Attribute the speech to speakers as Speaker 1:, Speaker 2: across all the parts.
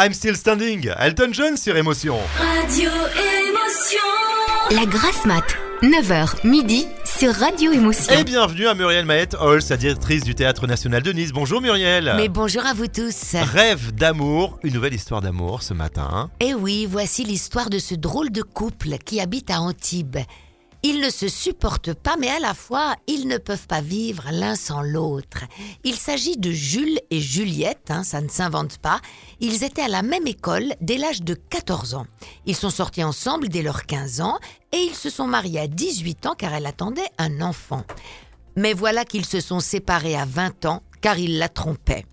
Speaker 1: I'm Still Standing, Elton John sur Émotion.
Speaker 2: Radio Émotion.
Speaker 3: La grasse mat, 9h midi sur Radio Émotion.
Speaker 1: Et bienvenue à Muriel Maët Hall, sa directrice du Théâtre National de Nice. Bonjour Muriel.
Speaker 3: Mais bonjour à vous tous.
Speaker 1: Rêve d'amour, une nouvelle histoire d'amour ce matin.
Speaker 3: Et Eh oui, voici l'histoire de ce drôle de couple qui habite à Antibes. Ils ne se supportent pas, mais à la fois, ils ne peuvent pas vivre l'un sans l'autre. Il s'agit de Jules et Juliette, hein, ça ne s'invente pas. Ils étaient à la même école dès l'âge de 14 ans. Ils sont sortis ensemble dès leurs 15 ans et ils se sont mariés à 18 ans car elle attendait un enfant. Mais voilà qu'ils se sont séparés à 20 ans car il la trompait.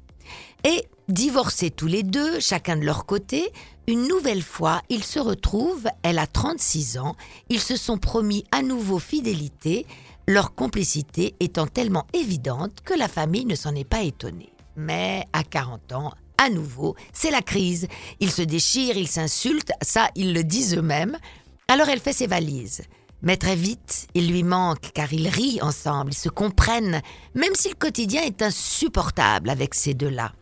Speaker 3: Et divorcés tous les deux, chacun de leur côté, une nouvelle fois, ils se retrouvent, elle a 36 ans, ils se sont promis à nouveau fidélité, leur complicité étant tellement évidente que la famille ne s'en est pas étonnée. Mais à 40 ans, à nouveau, c'est la crise. Ils se déchirent, ils s'insultent, ça, ils le disent eux-mêmes. Alors elle fait ses valises. Mais très vite, il lui manque car ils rient ensemble, ils se comprennent, même si le quotidien est insupportable avec ces deux-là.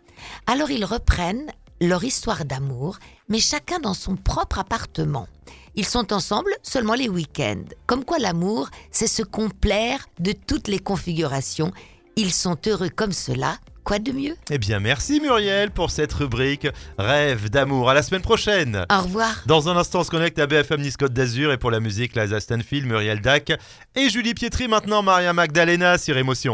Speaker 3: Alors ils reprennent leur histoire d'amour, mais chacun dans son propre appartement. Ils sont ensemble seulement les week-ends. Comme quoi l'amour, c'est se complaire de toutes les configurations. Ils sont heureux comme cela. Quoi de mieux?
Speaker 1: Eh bien merci Muriel pour cette rubrique Rêve d'amour. À la semaine prochaine.
Speaker 3: Au revoir.
Speaker 1: Dans un instant, on se connecte à BFM Nice Côte d'Azur et pour la musique, Laza Stanfield, Muriel Dac et Julie Pietri. Maintenant, Maria Magdalena sur Émotion.